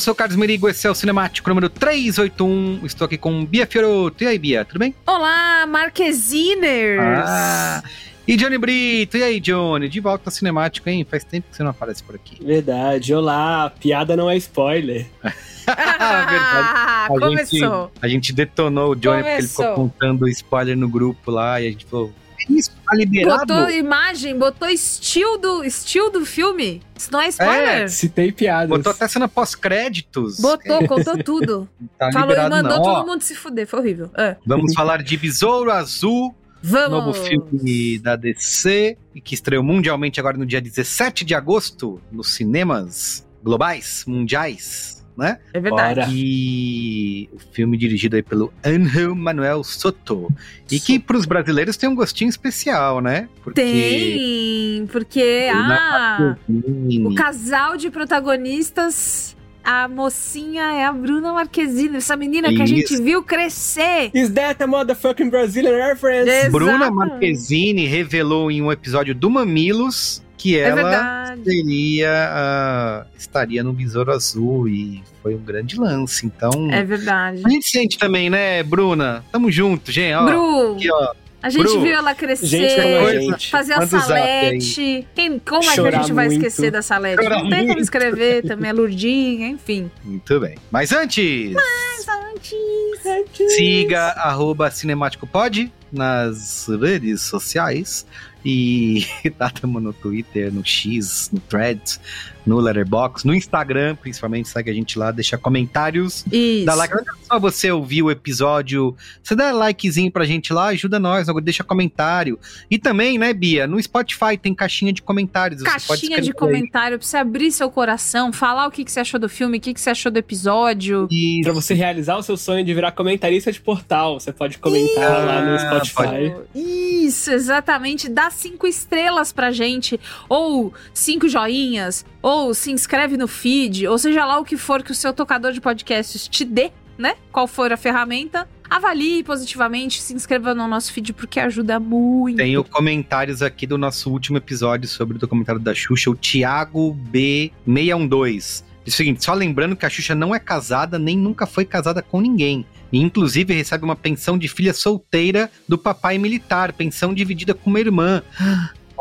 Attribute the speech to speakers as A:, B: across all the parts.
A: sou o Carlos Merigo, esse é o Cinemático número 381. Estou aqui com Bia Fioroto. E aí, Bia, tudo bem?
B: Olá, Marqueziners!
A: Ah, e Johnny Brito. E aí, Johnny? De volta ao Cinemático, hein? Faz tempo que você não aparece por aqui.
C: Verdade. Olá, piada não é spoiler.
B: Ah,
A: A
B: começou.
A: Gente, a gente detonou o Johnny porque ele ficou
B: Começou.
A: contando spoiler no grupo lá e a gente falou: "Que Isso, tá liberado?
B: Botou imagem, botou estilo do, estilo do filme. Isso não é spoiler.
C: Citei piadas.
A: Botou até cena pós-créditos.
B: Botou, contou tudo.
A: Tá
B: Falou e mandou
A: não.
B: Todo mundo se fuder. Foi horrível. É.
A: Vamos falar de Besouro Azul,
B: Vamos.
A: novo filme da DC, e que estreou mundialmente agora no dia 17 de agosto, nos cinemas globais, mundiais, né?
B: É verdade.
A: E o filme dirigido aí pelo Angel Manuel Soto. E que pros brasileiros tem um gostinho especial, né? Porque
B: Tem, porque ah,
A: Marquezine-
B: o casal de protagonistas, a mocinha é a Bruna Marquezine, essa menina que a gente
A: Isso.
B: viu crescer.
C: Is that a motherfucking Brazilian reference?
B: Exato.
A: Bruna Marquezine revelou em um episódio do Mamilos que
B: É
A: ela seria ah, estaria no Besouro Azul e foi um grande lance. Então,
B: É verdade.
A: a gente sente também, né, Bruna? Tamo junto, gente. Ó,
B: Bru,
A: aqui, ó.
B: A gente
A: Bru,
B: viu ela crescer.
C: Gente como.
B: Fazer a salete. Quem, como é que a
C: Chorar
B: gente vai
C: muito.
B: esquecer da salete?
A: Chorar
B: Não tem como
A: muito.
B: escrever também, a Lurdinha, enfim.
A: Muito bem. Mas antes, siga arroba cinemáticopod nas redes sociais. E tá, tamo no Twitter, no X, no Threads, no Letterboxd, no Instagram, principalmente, segue a gente lá, deixa comentários.
B: Isso.
A: Dá like, não é só você ouvir o episódio, você dá likezinho pra gente lá, ajuda nós, deixa comentário. E também, né, Bia, no Spotify tem caixinha de comentários. você pode
B: Caixinha de comentário pra você abrir seu coração, falar o que, que você achou do filme, o que, que você achou do episódio.
A: E
C: Pra você realizar o seu sonho de virar comentarista de portal, você pode comentar lá no
A: Ah,
C: Spotify.
B: Isso, exatamente. Dá cinco estrelas pra gente, ou cinco joinhas, ou se inscreve no feed, ou seja lá o que for que o seu tocador de podcasts te dê, né? Qual for a ferramenta. Avalie positivamente, se inscreva no nosso feed porque ajuda muito.
A: Tenho comentários aqui do nosso último episódio sobre o documentário da Xuxa, o Thiago B612. Diz o seguinte, só lembrando que a Xuxa não é casada, nem nunca foi casada com ninguém. E, inclusive, recebe uma pensão de filha solteira do papai militar, pensão dividida com uma irmã.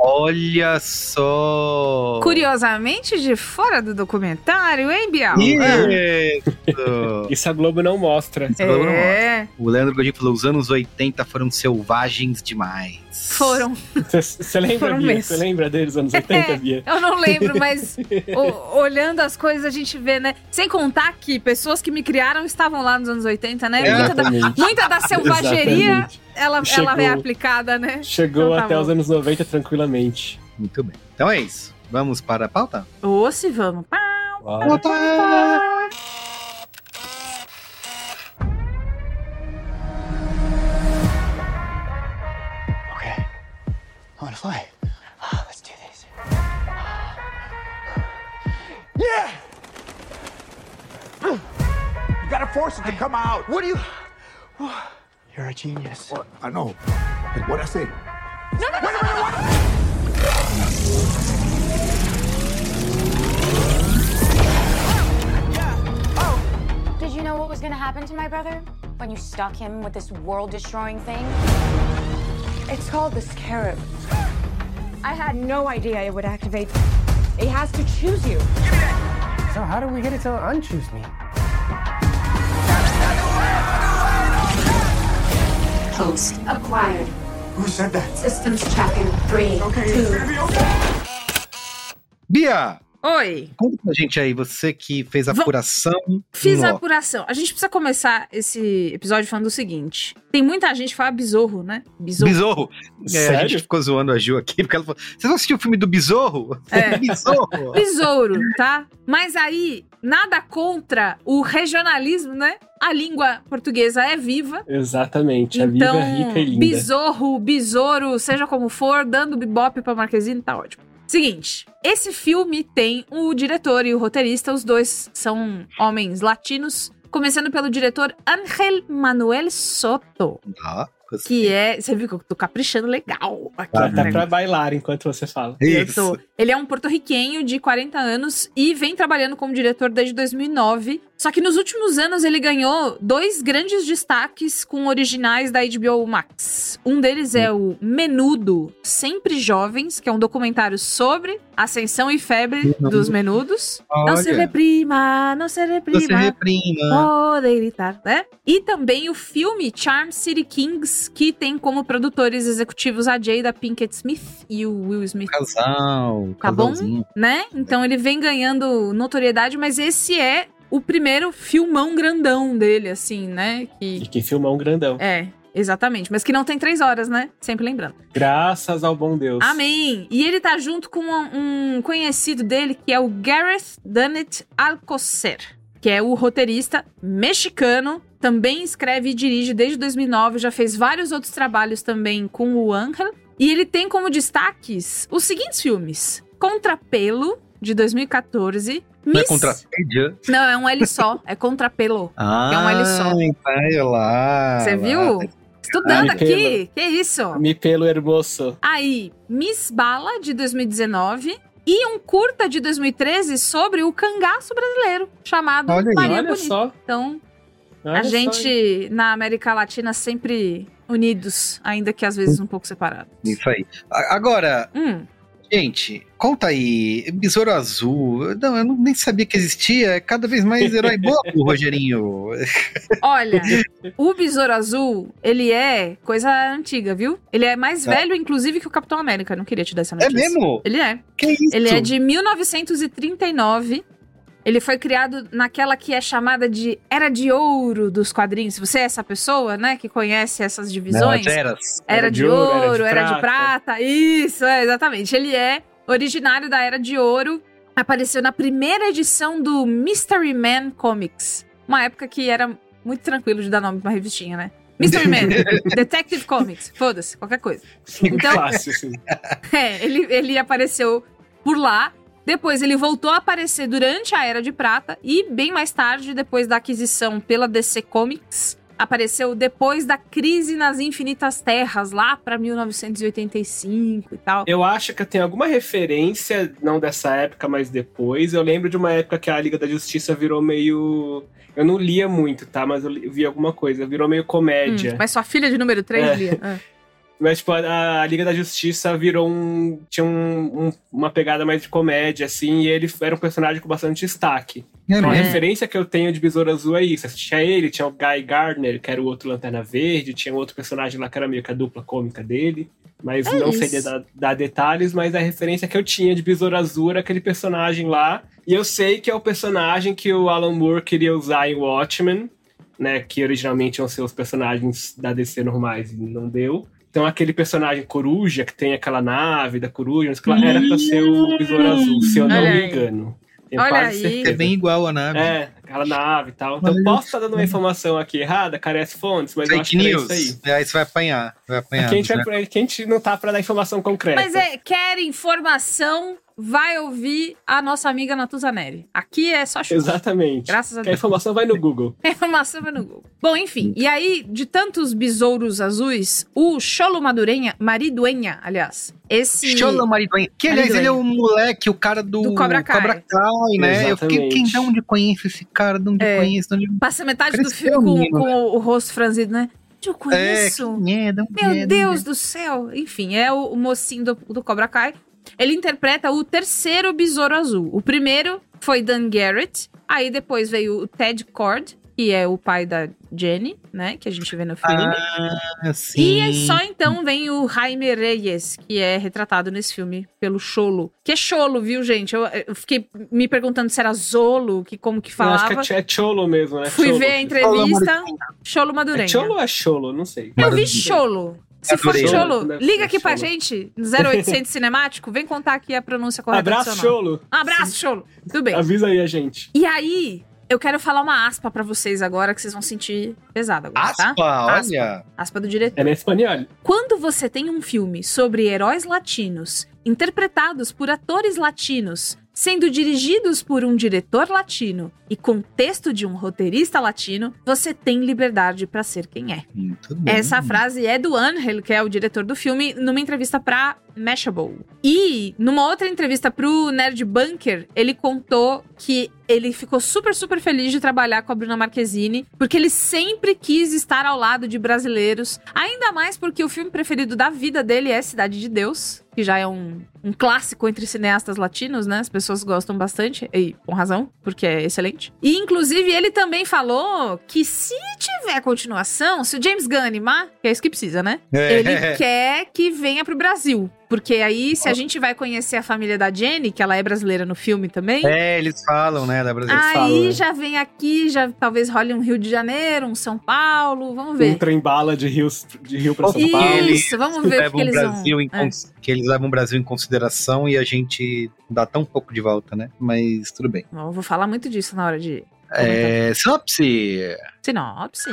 A: Olha só!
B: Curiosamente, de fora do documentário, hein, Bial?
A: Isso!
C: Isso a Globo não mostra.
B: É,
A: O Leandro Godinho falou: os anos 80 foram selvagens demais.
B: Foram.
C: Você lembra,
B: Foram
C: Bia? Você lembra deles anos 80,
B: É,
C: Bia?
B: Eu não lembro, mas o- olhando as coisas a gente vê, né? Sem contar que pessoas que me criaram estavam lá nos anos 80, né? Muita, da, muita da selvageria,
C: Exatamente.
B: ela,
C: Chegou.
B: ela é aplicada, né?
C: Chegou
B: Então tá
C: até
B: bom.
C: os anos 90 tranquilamente.
A: Muito bem. Então é isso. Vamos para a pauta?
B: Ou se vamos. Pá,
C: Bora.
D: Okay. What do you? You're a genius.
E: I know. What I say? No, no.
F: Did you know what was gonna happen to my brother when you stuck him with this world destroying thing?
G: It's called the scarab. I had no idea it would activate. It has to choose you.
D: So how do we get it to unchoose me?
F: Acquired.
E: Who said that?
F: Systems tracking. Three, two,
A: Bia,
B: Oi,
A: conta pra gente aí, você que fez a apuração.
B: fiz a apuração. A gente precisa começar esse episódio falando o seguinte: tem muita gente que fala besorro, né? Besorro.
A: É, a gente ficou zoando a Ju aqui, porque ela falou: Você não assistiu o filme do Besorro?
B: É.
A: Besorro.
B: Besouro, tá? Mas aí, nada contra o regionalismo, né? A língua portuguesa é viva.
C: Exatamente. A
B: Então,
C: vida é rica e linda.
B: besorro, besouro, seja como for, dando bebop pra Marquezine, tá ótimo. Seguinte, esse filme tem o diretor e o roteirista, os dois são homens latinos, começando pelo diretor Ángel Manuel Soto,
A: Ah,
B: que é, você viu que eu tô caprichando legal aqui.
C: Tá,
B: no
C: tá pra bailar enquanto você fala.
A: Isso.
B: Ele é um porto-riquenho de 40 anos e vem trabalhando como diretor desde 2009. Só que nos últimos anos ele ganhou dois grandes destaques com originais da HBO Max. Um deles é o Menudo Sempre Jovens, que é um documentário sobre ascensão e febre dos menudos. Não se
A: Olha.
B: reprima, não se reprima.
A: Você reprima.
B: Pode gritar, né? E também o filme Charm City Kings, que tem como produtores executivos a Jada Pinkett Smith e o Will Smith,
A: Casal.
B: Tá bom? né? Então ele vem ganhando notoriedade, mas esse é o primeiro filmão grandão dele, assim, né?
C: E
B: Que
C: que filmão grandão.
B: é, exatamente, mas que não tem três horas, né? Sempre lembrando.
C: Graças ao bom Deus.
B: Amém! E ele tá junto com um, um conhecido dele, que é o Gareth Dunnett Alcocer, que é o roteirista mexicano, também escreve e dirige desde 2009, já fez vários outros trabalhos também com o Angel. E ele tem como destaques os seguintes filmes: Contrapelo, de 2014.
A: Não é
B: Miss-
A: contra?
B: Não, é um L só, é Contrapelo.
A: Ah,
B: É um L só.
A: Vai lá.
B: Você
A: lá.
B: viu? Estudando
C: Ah,
B: aqui,
C: pelo.
B: que isso?
C: Me pelo hermoso.
B: Aí, Miss Bala, de 2019. E um curta de 2013 sobre o cangaço brasileiro, chamado
A: Olha aí.
B: Maria
C: Olha
B: Bonita.
C: só.
B: Então,
C: Olha
B: a
C: só,
B: gente, na América Latina, sempre unidos, ainda que às vezes um pouco separados.
A: Isso aí. Agora,
B: Hum,
A: gente, conta aí. Besouro Azul. Não, eu nem sabia que existia. É cada vez mais herói bobo, Rogerinho.
B: olha, o Besouro Azul, ele é coisa antiga, viu? Ele é mais
A: Tá.
B: velho, inclusive, que o Capitão América. Não queria te dar essa
A: É
B: notícia.
A: mesmo?
B: Ele é.
A: Que isso?
B: Ele é de 1939. Ele foi criado naquela que é chamada de Era de Ouro dos quadrinhos. Você é essa pessoa, né, que conhece essas
A: Não,
B: divisões.
A: as eras.
B: Era de, ouro, era de, prata. Isso, é, exatamente. Ele é originário da Era de Ouro. Apareceu na primeira edição do Mystery Man Comics. Uma época que era muito tranquilo de dar nome pra uma revistinha, né? Mystery Man, Detective Comics, foda-se, qualquer coisa. Então-
C: Fácil, assim.
B: É, ele, ele apareceu por lá. Depois ele voltou a aparecer durante a Era de Prata e bem mais tarde, depois da aquisição pela DC Comics, apareceu depois da crise nas Infinitas Terras, lá pra 1985 e tal.
C: Eu acho que tem alguma referência, não dessa época, mas depois. Eu lembro de uma época que a Liga da Justiça virou meio. Eu não lia muito, tá? Mas eu li- vi alguma coisa. Virou meio
B: Hum,
C: comédia.
B: mas sua filha de número 3
C: É.
B: lia. Ah.
C: Mas, tipo, a, a Liga da Justiça virou um. tinha um, um- uma pegada mais de comédia, assim, e ele era um personagem com bastante destaque. Então, a
B: É.
C: referência que eu tenho de Besouro Azul é isso. Tinha ele, tinha o Guy Gardner, que era o outro Lanterna Verde, tinha um outro personagem lá que era meio que a dupla cômica dele. Mas
B: É
C: não
B: isso.
C: dar, dar detalhes, mas a referência que eu tinha de Besouro Azul era aquele personagem lá. E eu sei que é o personagem que o Alan Moore queria usar em Watchmen, né? Que originalmente iam ser os personagens da DC normais e não deu. Então aquele personagem coruja, que tem aquela nave da coruja, era pra ser o Besouro Azul, se eu não me engano. Tenho
B: Olha aí.
C: certeza.
A: É bem igual a nave.
C: É, aquela nave e tal. Então
A: Olha
C: posso estar dando uma informação aqui errada, carece fontes, mas eu acho
A: Fake
C: que é
A: news.
C: isso aí.
A: Aí você vai apanhar. Vai apanhar.
C: Aqui a, gente
A: né?
C: vai, a gente não tá pra dar informação concreta.
B: Mas é, quer informação, vai ouvir a nossa amiga Natuza Neri. Aqui é só chuva.
C: Exatamente.
B: Graças a
C: Que a
B: Deus.
C: informação vai no Google.
B: A informação vai no Google. Bom, enfim. E aí, de tantos besouros azuis, o Cholo Madurenha, Mariduenha, aliás, esse...
A: Cholo Mariduenha. Que, aliás, ele é o moleque, o cara do,
B: Do Cobra Kai.
A: Kai, né? Eu fiquei,
C: Exatamente.
A: quem, de onde conheço esse cara? De onde
B: É.
A: conheço? De onde...
B: Passa metade do
A: Cresceu,
B: filme com, com
A: né?
B: o, o rosto franzido, né? Eu conheço.
A: quem é? De onde
B: Meu
A: é? De
B: Deus
A: é?
B: do céu! Enfim, é o, o mocinho do, do Cobra Kai. Ele interpreta o terceiro Besouro Azul. O primeiro foi Dan Garrett. Aí depois veio o Ted Cord, que é o pai da Jenny, né? Que a gente vê no filme.
A: Ah, sim.
B: E aí só então vem o Jaime Reyes, que é retratado nesse filme pelo Cholo. Que é Cholo, viu, gente? Eu, eu fiquei me perguntando se era Zolo, que como que
C: Eu
B: falava.
C: acho que é, é Cholo mesmo, né?
B: Fui
C: Cholo.
B: ver a entrevista. Cholo Madurenha.
C: É Cholo ou é Cholo? Não sei.
B: Eu vi Cholo. Se for. Cholo,
C: Deve
B: liga aqui pra
C: Cholo.
B: gente, 0800 Cinemático, vem contar aqui a pronúncia correta.
C: Abraço. Cholo.
B: Um abraço, Cholo. Tudo bem.
C: Avisa aí a gente.
B: E aí, eu quero falar uma aspa pra vocês agora, que vocês vão sentir pesado agora,
A: Aspa,
B: tá?
A: olha.
B: Aspa do diretor.
C: É na espanhol.
B: Quando você tem um filme sobre heróis latinos, interpretados por atores latinos, sendo dirigidos por um diretor latino e com texto de um roteirista latino, você tem liberdade pra ser quem é. Essa frase é do Angel, que é o diretor do filme, numa entrevista pra Mashable. E numa outra entrevista pro Nerd Bunker, ele contou que ele ficou super, super feliz de trabalhar com a Bruna Marquezine, porque ele sempre quis estar ao lado de brasileiros, ainda mais porque o filme preferido da vida dele é Cidade de Deus, que já é um, um clássico entre cineastas latinos, né? As pessoas gostam bastante, e com razão, porque é excelente. E, inclusive, ele também falou que se tiver continuação, se o James Gunn animar, que é isso que precisa, né?
A: É.
B: Ele quer que venha pro Brasil. Porque aí, se a gente vai conhecer a família da Jenny, que ela é brasileira no filme também,
A: É, eles falam, né, da Brasil.
B: aí
C: falam, né?
B: já vem aqui, já talvez role um Rio de Janeiro, um São Paulo, vamos
C: Um
B: ver.
C: trem bala de Rio, de Rio pra São
B: Isso,
C: Paulo.
B: vamos ver o que, eles
A: Brasil
B: vão...
A: em
B: É.
A: que eles levam o Brasil em consideração e a gente dá tão pouco de volta, né? Mas tudo bem.
B: Eu vou falar muito disso na hora de
A: É, sinopse.
B: sinopse.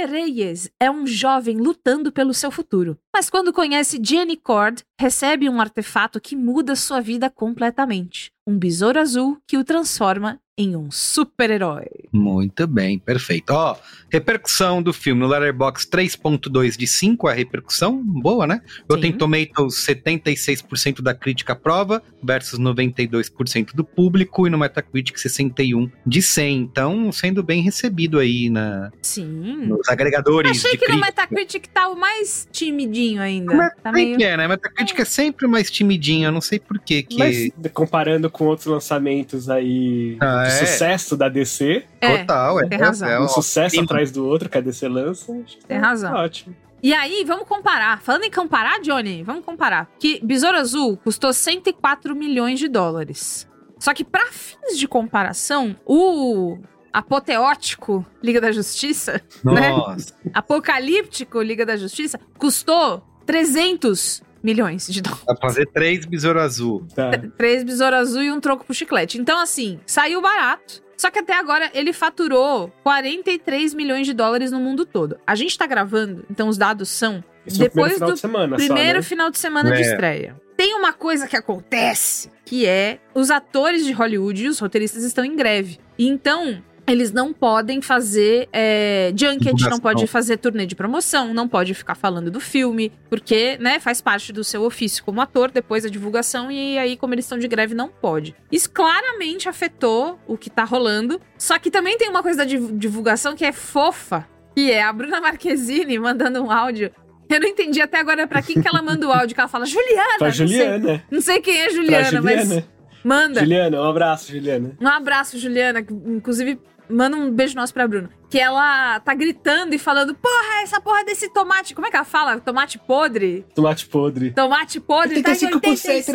B: Jaime Reyes é um jovem lutando pelo seu futuro, mas quando conhece Jenny Cord, recebe um artefato que muda sua vida completamente. Um besouro azul que o transforma em um super-herói.
A: Muito bem, perfeito. Ó, repercussão do filme no Letterboxd 3.2 de 5, a repercussão boa, né? Rotten
B: Sim.
A: Tomatoes 76% da crítica aprova versus 92% do público e no Metacritic 61 de 100. Então, sendo bem recebido aí na,
B: Sim.
A: nos agregadores
B: Achei
A: de
B: que no
A: crítica.
B: Metacritic tá o mais timidinho ainda.
A: Mas
B: Tá
A: Sempre
B: meio...
A: é, né? Metacritic é sempre mais timidinho, eu não sei por quê que...
C: Mas comparando com outros lançamentos aí
A: Ah,
C: de
A: é?
C: sucesso da DC,
B: É,
A: Total, é.
B: tem razão.
A: é
C: um sucesso
A: sim.
C: atrás do outro que a DC lança,
B: Tem
C: tá
B: razão.
C: Ótimo.
B: E aí, vamos comparar. Falando em comparar, Johnny, vamos comparar. Que Besouro Azul custou 104 milhões de dólares. Só que, pra fins de comparação, o apoteótico Liga da Justiça, né?
A: Nossa,
B: apocalíptico Liga da Justiça, custou 300 milhões de dólares.
A: dá pra fazer três besouro azul.
C: Tá.
B: Três Besouro Azul e um troco pro chiclete. Então, assim, saiu barato. Só que até agora ele faturou 43 milhões de dólares no mundo todo. A gente tá gravando, então os dados são
C: Isso é o primeiro
B: depois
C: final
B: do
C: de semana
B: primeiro
C: só, né?
B: final de semana de
A: É.
B: estreia. Tem uma coisa que acontece, que é os atores de Hollywood e os roteiristas estão em greve. E então, eles não podem fazer é, junket, não
A: Divulgação.
B: pode fazer turnê de promoção, não pode ficar falando do filme, porque, né, faz parte do seu ofício como ator, depois a divulgação, e aí, como eles estão de greve, não pode. Isso claramente afetou o que tá rolando. Só que também tem uma coisa da div- divulgação que é fofa, que é a Bruna Marquezine mandando um áudio. Eu não entendi até agora pra quem que ela manda o áudio, que ela fala Juliana.
C: Pra
B: não sei-
C: Juliana.
B: Não sei, quem é
C: Pra
B: Juliana, mas
C: Juliana.
B: manda.
C: Juliana, um abraço, Juliana.
B: Um abraço, Juliana. que, Inclusive, manda um beijo nosso pra Bruna. Que ela tá gritando e falando: Porra, essa porra desse tomate. Como é que ela fala? Tomate podre?
C: Tomate podre.
B: Tomate podre tá de 86.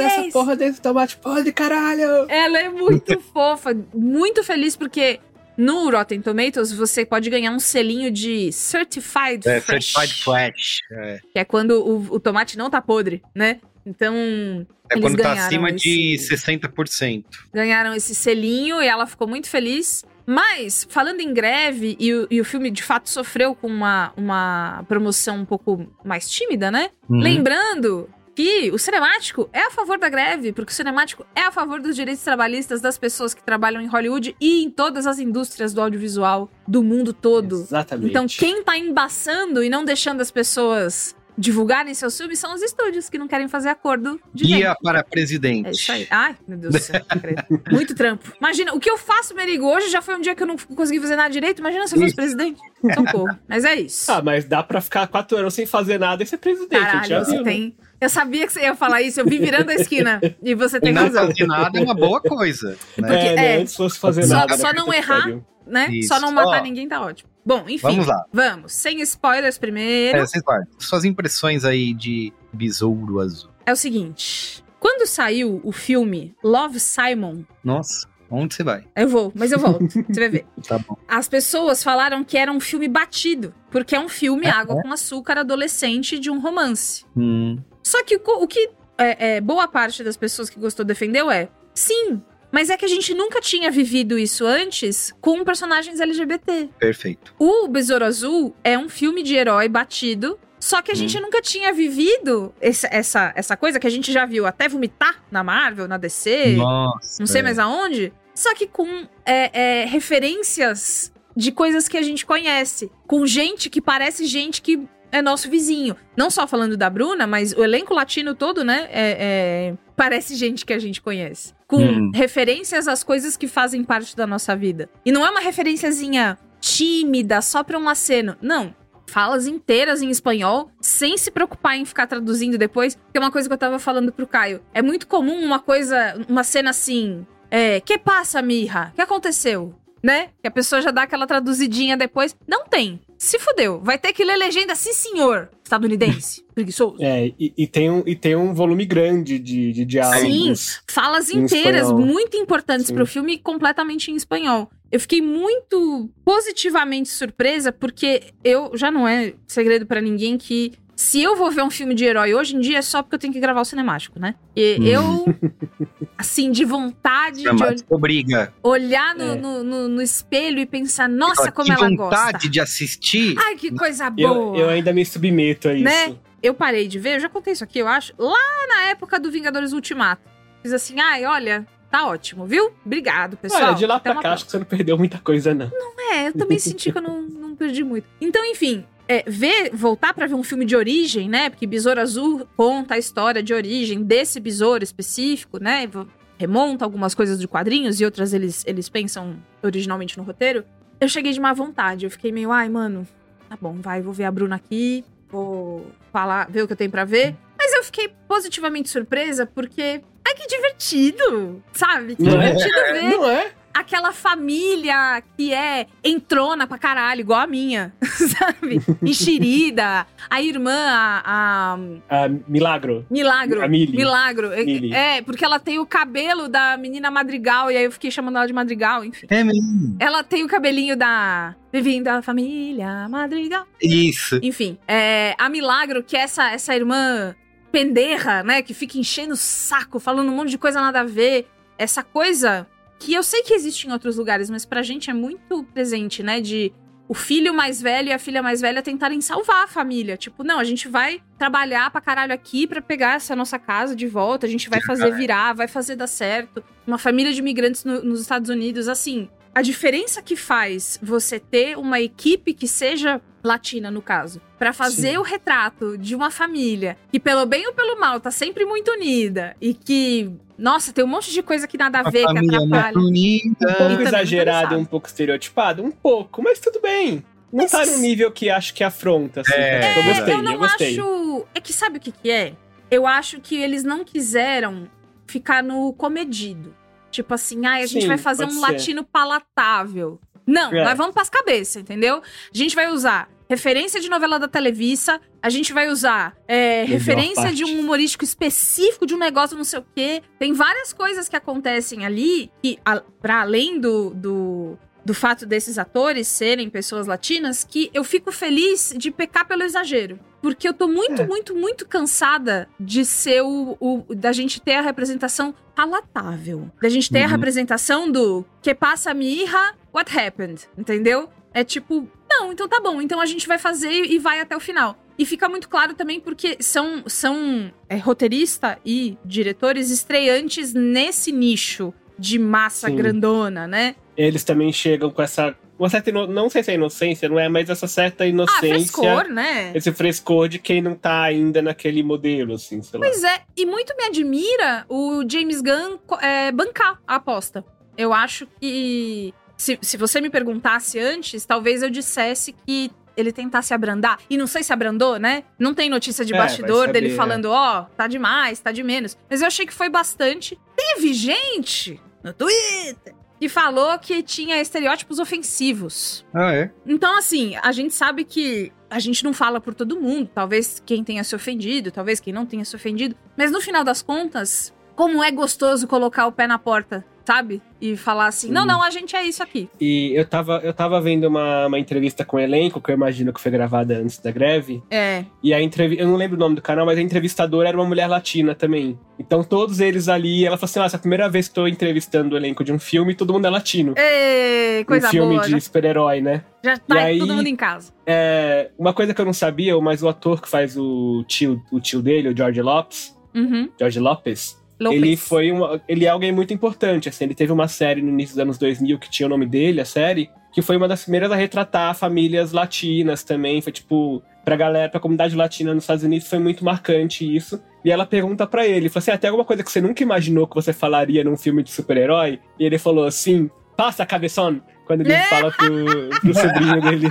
C: desse tomate podre, caralho!
B: Ela é muito fofa, muito feliz porque no Rotten Tomatoes você pode ganhar um selinho de Certified
A: É,
B: Fresh,
A: Certified Fresh. É,
B: que é quando o, o tomate não tá podre, né? Então,
A: é
B: eles
A: quando tá
B: ganharam
A: acima de
B: esse-
A: 60%.
B: ganharam esse selinho e ela ficou muito feliz. Mas, falando em greve, e o, e o filme de fato sofreu com uma, uma promoção um pouco mais tímida, né?
A: Uhum.
B: Lembrando que o cinemático é a favor da greve, porque o cinemático é a favor dos direitos trabalhistas das pessoas que trabalham em Hollywood e em todas as indústrias do audiovisual do mundo todo.
C: Exatamente.
B: Então, quem tá embaçando e não deixando as pessoas divulgarem seus filmes são os estúdios que não querem fazer acordo de.
A: Guia para presidente.
B: É isso aí. Ai, meu Deus do céu. Muito trampo. Imagina, o que eu faço, Merigo, hoje já foi um dia que eu não consegui fazer nada direito. Imagina se eu fosse
A: Isso.
B: presidente. Socorro. Mas é isso.
C: Ah, mas dá pra ficar quatro anos sem fazer nada e ser presidente.
B: Caralho, você
C: viu, né?
B: tem. Eu sabia que você ia falar isso. Eu vi virando a esquina. E você tem
A: não
B: razão.
A: fazer nada é uma boa coisa. Né?
B: Porque-
C: É, né?
B: é.
C: Antes fosse fazer
B: Só-
C: nada.
B: só
C: né?
B: não errar. Né?
A: Isso.
B: Só não matar
A: Ó.
B: ninguém tá ótimo. Bom, enfim.
A: Vamos lá.
B: Vamos. Sem spoilers primeiro.
A: É, vocês guardam. Suas impressões aí de Besouro Azul.
B: É o seguinte. Quando saiu o filme Love Simon,
A: Nossa, onde você vai?
B: eu vou, mas eu volto. você vai ver.
A: Tá bom.
B: As pessoas falaram que era um filme batido, porque é um filme
A: É,
B: água com açúcar adolescente de um romance.
A: Hum,
B: Só que o que é, é, boa parte das pessoas que gostou defendeu é: sim, mas é que a gente nunca tinha vivido isso antes com personagens LGBT.
A: perfeito.
B: O Besouro Azul é um filme de herói batido. Só que a gente nunca tinha vivido esse- essa, essa coisa que a gente já viu até vomitar na Marvel, na DC,
A: Nossa.
B: não sei
A: é.
B: mais aonde. Só que com é, é, referências de coisas que a gente conhece. Com gente que parece gente que é nosso vizinho. Não só falando da Bruna, mas o elenco latino todo, né? é- é, parece gente que a gente conhece. Com
A: Hum.
B: referências às coisas que fazem parte da nossa vida. E não é uma referenciazinha tímida, só pra um aceno. Não. Falas inteiras em espanhol, sem se preocupar em ficar traduzindo depois, que é uma coisa que eu tava falando pro Caio. É muito comum uma coisa, uma cena assim. É, que passa, Mirra? O que aconteceu? Né? Que a pessoa já dá aquela traduzidinha depois. Não tem. Se fudeu. Vai ter que ler legenda, sim, senhor. Estadunidense. Preguiçoso.
C: É, e, e tem um, e tem um volume grande de, de diálogos.
B: Falas
C: Em
B: inteiras muito importantes
C: Sim.
B: pro filme completamente em espanhol. Eu fiquei muito positivamente surpresa porque eu já não é segredo pra ninguém que se eu vou ver um filme de herói hoje em dia é só porque eu tenho que gravar o cinemático, né? E
A: Hum.
B: eu assim de vontade de ol-
A: obriga.
B: olhar no,
C: É.
B: no, no- no espelho e pensar, nossa, como ela
A: vontade
B: gosta.
A: de assistir.
B: Ai, que coisa boa.
C: Eu, eu ainda me submeto a isso.
B: Né? Eu parei de ver, eu já contei isso aqui, eu acho, lá na época do Vingadores Ultimato. Fiz assim, ai, olha, tá ótimo, viu? Obrigado, pessoal.
C: Olha, de lá
B: Até
C: pra cá, acho que você não perdeu muita coisa, não.
B: É, eu também senti que eu não, não perdi muito. Então, enfim, é, ver, voltar pra ver um filme de origem, né? Porque Besouro Azul conta a história de origem desse besouro específico, né? Remonta algumas coisas de quadrinhos e outras eles, eles pensam originalmente no roteiro. Eu cheguei de má vontade, eu fiquei meio, ai, mano, tá bom, vai, vou ver a Bruna aqui, vou falar, ver o que eu tenho pra ver. Mas eu fiquei positivamente surpresa porque. Ai, que divertido! Sabe? Que
C: Não é?
B: divertido ver
C: Não é?
B: Aquela família que é entrona pra caralho, igual a minha, sabe? Enxerida, a irmã, a, a
C: Ah, milagro.
B: Milagro.
C: A Millie.
B: Milagro. É-
C: Millie.
B: É, porque ela tem o cabelo da menina Madrigal, e aí eu fiquei chamando ela de Madrigal, enfim.
A: É mesmo.
B: Ela tem o cabelinho da. Bem-vindo à família Madrigal.
A: Isso.
B: Enfim, é, a Milagro, que é essa, essa irmã penderra, né? Que fica enchendo o saco, falando um monte de coisa nada a ver. Essa coisa que eu sei que existe em outros lugares, mas pra gente é muito presente, né? De o filho mais velho e a filha mais velha tentarem salvar a família. Tipo, não, a gente vai trabalhar pra caralho aqui pra pegar essa nossa casa de volta, a gente vai fazer virar, vai fazer dar certo. Uma família de imigrantes no- nos Estados Unidos, assim. A diferença que faz você ter uma equipe que seja latina, no caso, pra fazer
C: Sim.
B: o retrato de uma família que, pelo bem ou pelo mal, tá sempre muito unida e que, nossa, tem um monte de coisa que nada a ver, que
A: família
B: atrapalha.
A: unida.
C: Um pouco exagerado, um pouco estereotipado, um pouco, mas tudo bem. não tá num nível que acho que afronta, assim.
A: É,
C: eu gostei,
B: eu não
C: eu gostei.
B: acho. É que sabe o que, que é? Eu acho que eles não quiseram ficar no comedido. Tipo assim, ah, a gente
C: Sim,
B: vai fazer um
C: ser.
B: latino palatável. Não,
C: É.
B: nós vamos pras cabeças, entendeu? A gente vai usar referência de novela da Televisa, a gente vai usar é, referência
C: parte.
B: de um humorístico específico de um negócio não sei o quê. Tem várias coisas que acontecem ali que, a, pra além do, do, do fato desses atores serem pessoas latinas, que eu fico feliz de pecar pelo exagero. Porque eu tô muito,
C: É.
B: muito, muito cansada de ser o, o- da gente ter a representação palatável. Da gente ter a
A: Uhum.
B: representação do que passa mi hija, what happened, entendeu? É tipo, não, então tá bom, então a gente vai fazer e vai até o final. E fica muito claro também porque são, são é, roteirista e diretores estreantes nesse nicho de massa
C: Sim.
B: grandona, né?
C: Eles também chegam com essa. Uma certa ino- Não sei se é inocência, não é, mas essa certa
B: Ah,
C: inocência.
B: frescor, né?
C: Esse frescor de quem não tá ainda naquele modelo, assim, sei lá.
B: Pois é, e muito me admira o James Gunn é, bancar a aposta. Eu acho que. Se, se você me perguntasse antes, talvez eu dissesse que ele tentasse abrandar. E não sei se abrandou, né? Não tem notícia de
C: É,
B: bastidor
C: saber,
B: dele
C: é.
B: falando, ó, tá demais, tá de menos. Mas eu achei que foi bastante. Teve gente no Twitter que falou que tinha estereótipos ofensivos.
A: Ah, é?
B: Então, assim, a gente sabe que a gente não fala por todo mundo. Talvez quem tenha se ofendido, talvez quem não tenha se ofendido. Mas no final das contas, como é gostoso colocar o pé na porta, sabe? E falar assim: não, não, a gente é isso aqui.
C: E eu tava, eu tava vendo uma, uma entrevista com o elenco, que eu imagino que foi gravada antes da greve.
B: É.
C: E a entrevista. Eu não lembro o nome do canal, mas a entrevistadora era uma mulher latina também. Então todos eles ali, ela falou assim: nossa, é a primeira vez que tô entrevistando o elenco de um filme e todo mundo é latino.
B: Ei, coisa
C: um filme
B: boa.
C: de
B: Já,
C: super-herói, né?
B: já tá
C: aí-
B: todo mundo em casa.
C: É, uma coisa que eu não sabia, mas o ator que faz o tio, o tio dele, o George Lopes,
B: Uhum.
C: George Lopes,
B: Lopes.
C: ele foi uma, ele é alguém muito importante, assim, ele teve uma série no início dos anos 2000 que tinha o nome dele, a série, que foi uma das primeiras a retratar famílias latinas também, foi tipo, pra galera, pra comunidade latina nos Estados Unidos foi muito marcante isso. E ela pergunta pra ele, falou assim, ah, tem alguma coisa que você nunca imaginou que você falaria num filme de super-herói? E ele falou assim, passa, cabeção! Quando ele fala pro, pro sobrinho dele.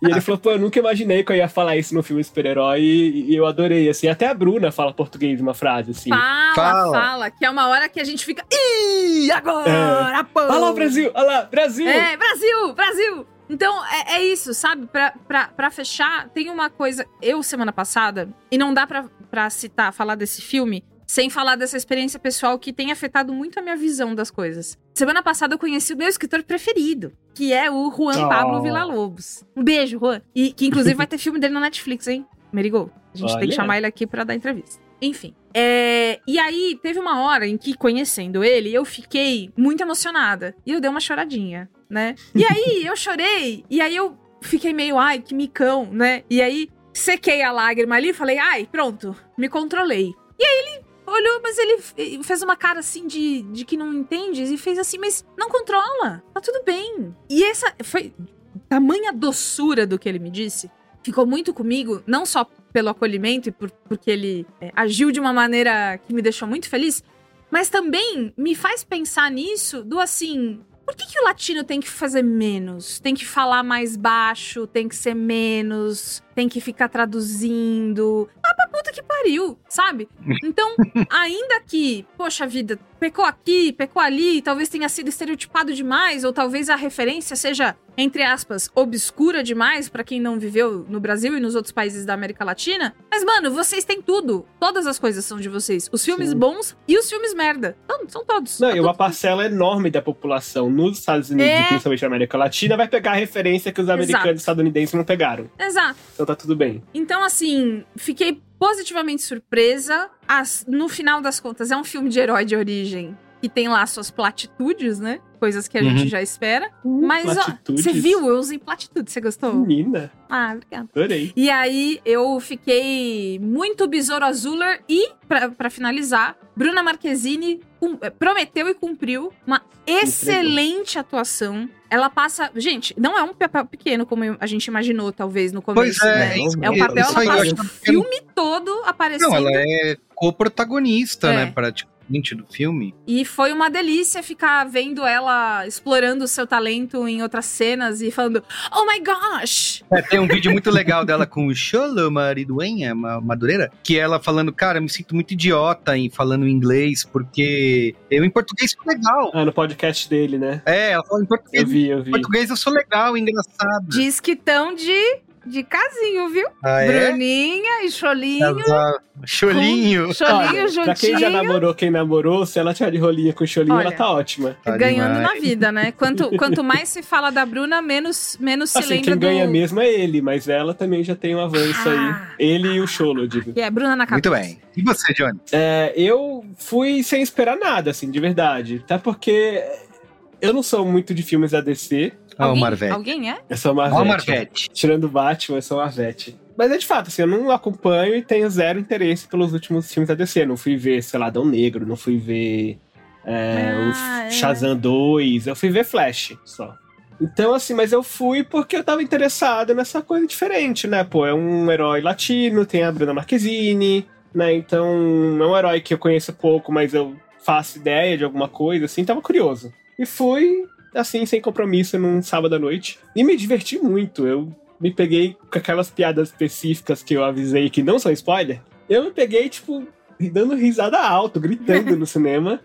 C: E ele falou, pô, eu nunca imaginei que eu ia falar isso no filme super-herói e, e eu adorei, assim. Até a Bruna fala português uma frase, assim.
B: Fala,
A: Fala.
B: fala, que é uma hora que a gente fica. Ih, agora, pô!
C: Olha lá o Brasil, olha lá, Brasil!
B: É, Brasil, Brasil! Então, é, é isso, sabe? Pra, pra, pra fechar, tem uma coisa. Eu, semana passada, e não dá pra, pra citar, falar desse filme, sem falar dessa experiência pessoal que tem afetado muito a minha visão das coisas. Semana passada eu conheci o meu escritor preferido, que é o Juan
C: Oh.
B: Pablo Villa-Lobos. Um beijo, Juan. E que inclusive vai ter filme dele na Netflix, hein? Merigo. A gente tem que chamar ele aqui pra dar entrevista. Enfim. É, e aí, teve uma hora em que, conhecendo ele, eu fiquei muito emocionada. E eu dei uma choradinha, né? E aí, eu chorei. E aí, eu fiquei meio, ai, que micão, né? E aí, sequei a lágrima ali e falei, ai, pronto, me controlei. E aí, ele olhou, mas ele fez uma cara assim de, de que não entende e fez assim, mas não controla, tá tudo bem. E essa foi tamanha doçura do que ele me disse. Ficou muito comigo, não só pelo acolhimento e por, porque ele é, agiu de uma maneira que me deixou muito feliz, mas também me faz pensar nisso do assim. Por que, que o latino tem que fazer menos? Tem que falar mais baixo, tem que ser menos, tem que ficar traduzindo. Ah, pra puta que pariu, sabe? Então, ainda que, poxa vida, pecou aqui, pecou ali, talvez tenha sido estereotipado demais, ou talvez a referência seja, entre aspas, obscura demais pra quem não viveu no Brasil e nos outros países da América Latina. Mas, mano, vocês têm tudo. Todas as coisas são de vocês. Os filmes
C: Sim.
B: bons e os filmes merda. Então, são todos.
C: Não,
B: Tá
C: e uma
B: tudo-
C: parcela enorme da população nos Estados Unidos
B: É.
C: principalmente na América Latina vai pegar a referência que os americanos
B: Exato.
C: e estadunidenses não pegaram.
B: Exato.
C: Então tá tudo bem.
B: Então, assim, fiquei positivamente surpresa. As- no final das contas, é um filme de herói de origem que tem lá suas platitudes, né? Coisas que a
A: Uhum.
B: gente já espera. Mas, ó,
C: platitudes?
B: você viu? Eu usei platitude. Você gostou?
C: Menina,
B: Ah, obrigada.
C: adorei.
B: E aí, eu fiquei muito Besouro Azuler e, pra, pra finalizar, Bruna Marquezine cum- eh, prometeu e cumpriu uma excelente atuação. Ela passa. Gente, não é um papel pequeno, como a gente imaginou, talvez, no começo.
A: Pois é,
B: né? É um papel, ela passa o
A: que-
B: filme todo aparecendo.
A: Não, ela é co-protagonista,
B: É.
A: né? Pra, tipo, seguinte do filme.
B: E foi uma delícia ficar vendo ela explorando o seu talento em outras cenas e falando, oh my gosh!
A: É, tem um vídeo muito legal dela com o Cholo Mariduenha, Madureira, que ela falando, cara, eu me sinto muito idiota em falando inglês, porque eu em português sou legal.
C: Ah, no podcast dele, né?
A: É, ela fala em português.
C: Eu vi, eu vi.
A: Em português eu sou legal, engraçado.
B: Diz que tão de de casinho, viu?
A: Ah, é?
B: Bruninha e Cholinho.
A: Cholinho.
B: Cholinho
C: Olha,
B: juntinho.
C: Pra quem já namorou, quem namorou, se ela tiver de rolinha com o Cholinho,
B: Olha,
C: ela tá ótima.
A: Tá
B: Ganhando
A: demais.
B: na vida, né? Quanto, quanto mais se fala da Bruna, menos, menos se
C: Assim,
B: lembra
C: quem
B: do...
C: ganha mesmo é ele, mas ela também já tem um avanço
B: Ah.
C: aí. Ele e o Cholo, digo.
B: E é Bruna na cabeça.
A: Muito bem. E você, Johnny?
C: É, eu fui sem esperar nada, assim, de verdade. Até porque eu não sou muito de filmes da DC.
A: O
B: Alguém,
A: Marvete.
B: alguém é?
C: Eu sou
A: Ó, o
C: Marvete.
A: Marvete.
C: Tirando o Batman, eu sou Marvete. Mas é de fato, assim, eu não acompanho e tenho zero interesse pelos últimos filmes da DC. Não fui ver, sei lá, Dão Negro, não fui ver é,
B: Ah,
C: o
B: é.
C: Shazam 2, eu fui ver Flash só. Então, assim, mas eu fui porque eu tava interessado nessa coisa diferente, né? Pô, é um herói latino, tem a Bruna Marquezine, né? Então, é um herói que eu conheço pouco, mas eu faço ideia de alguma coisa, assim, tava curioso. E fui, assim, sem compromisso, num sábado à noite. E me diverti muito. Eu me peguei com aquelas piadas específicas que eu avisei que não são spoiler. Eu me peguei, tipo, dando risada alto, gritando no cinema.